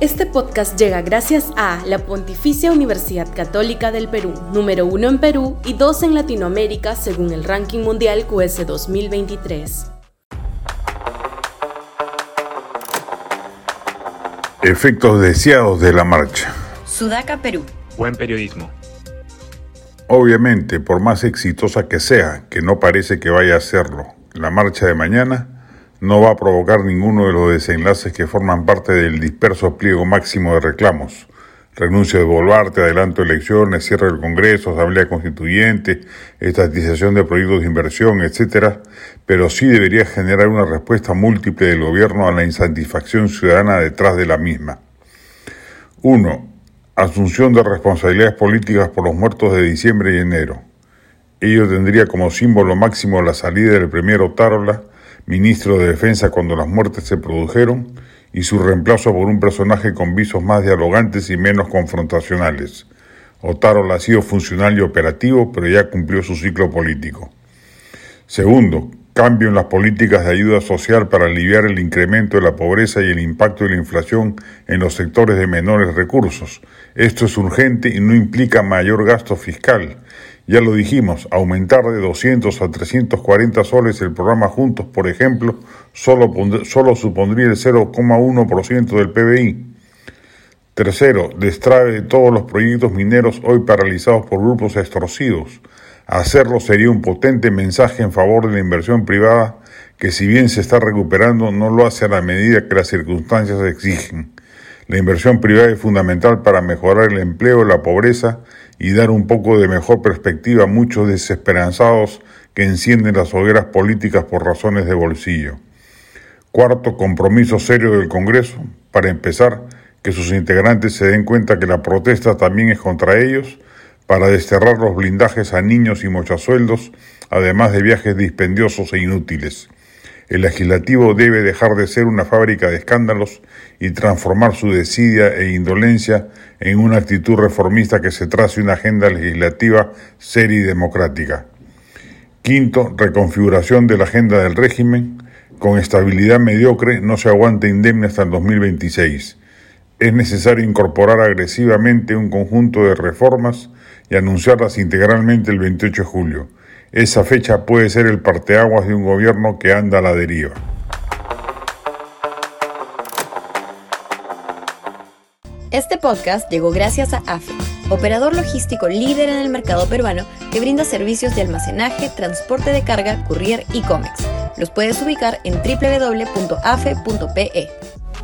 Este podcast llega gracias a la Pontificia Universidad Católica del Perú, número uno en Perú y dos en Latinoamérica según el ranking mundial QS 2023. Efectos deseados de la marcha. Sudaca, Perú. Buen periodismo. Obviamente, por más exitosa que sea, que no parece que vaya a serlo, la marcha de mañana no va a provocar ninguno de los desenlaces que forman parte del disperso pliego máximo de reclamos. Renuncio de Boluarte, adelanto de elecciones, cierre del Congreso, Asamblea Constituyente, estatización de proyectos de inversión, etc., pero sí debería generar una respuesta múltiple del gobierno a la insatisfacción ciudadana detrás de la misma. 1. Asunción de responsabilidades políticas por los muertos de diciembre y enero. Ello tendría como símbolo máximo la salida del premier Otárola, ministro de Defensa cuando las muertes se produjeron, y su reemplazo por un personaje con visos más dialogantes y menos confrontacionales. Otárola ha sido funcional y operativo, pero ya cumplió su ciclo político. Segundo, cambio en las políticas de ayuda social para aliviar el incremento de la pobreza y el impacto de la inflación en los sectores de menores recursos. Esto es urgente y no implica mayor gasto fiscal, ya lo dijimos, aumentar de 200 a 340 soles el programa Juntos, por ejemplo, solo, solo supondría el 0,1% del PBI. Tercero, destrave de todos los proyectos mineros hoy paralizados por grupos extorsivos. Hacerlo sería un potente mensaje en favor de la inversión privada que si bien se está recuperando no lo hace a la medida que las circunstancias exigen. La inversión privada es fundamental para mejorar el empleo, la pobreza y dar un poco de mejor perspectiva a muchos desesperanzados que encienden las hogueras políticas por razones de bolsillo. Cuarto, compromiso serio del Congreso, para empezar, que sus integrantes se den cuenta que la protesta también es contra ellos, para desterrar los blindajes a niños y mochasueldos, además de viajes dispendiosos e inútiles. El legislativo debe dejar de ser una fábrica de escándalos y transformar su desidia e indolencia en una actitud reformista que se trace una agenda legislativa seria y democrática. Quinto, reconfiguración de la agenda del régimen. Con estabilidad mediocre no se aguanta indemne hasta el 2026. Es necesario incorporar agresivamente un conjunto de reformas y anunciarlas integralmente el 28 de julio. Esa fecha puede ser el parteaguas de un gobierno que anda a la deriva. Este podcast llegó gracias a AFE, operador logístico líder en el mercado peruano que brinda servicios de almacenaje, transporte de carga, courier y cómics. Los puedes ubicar en www.afe.pe.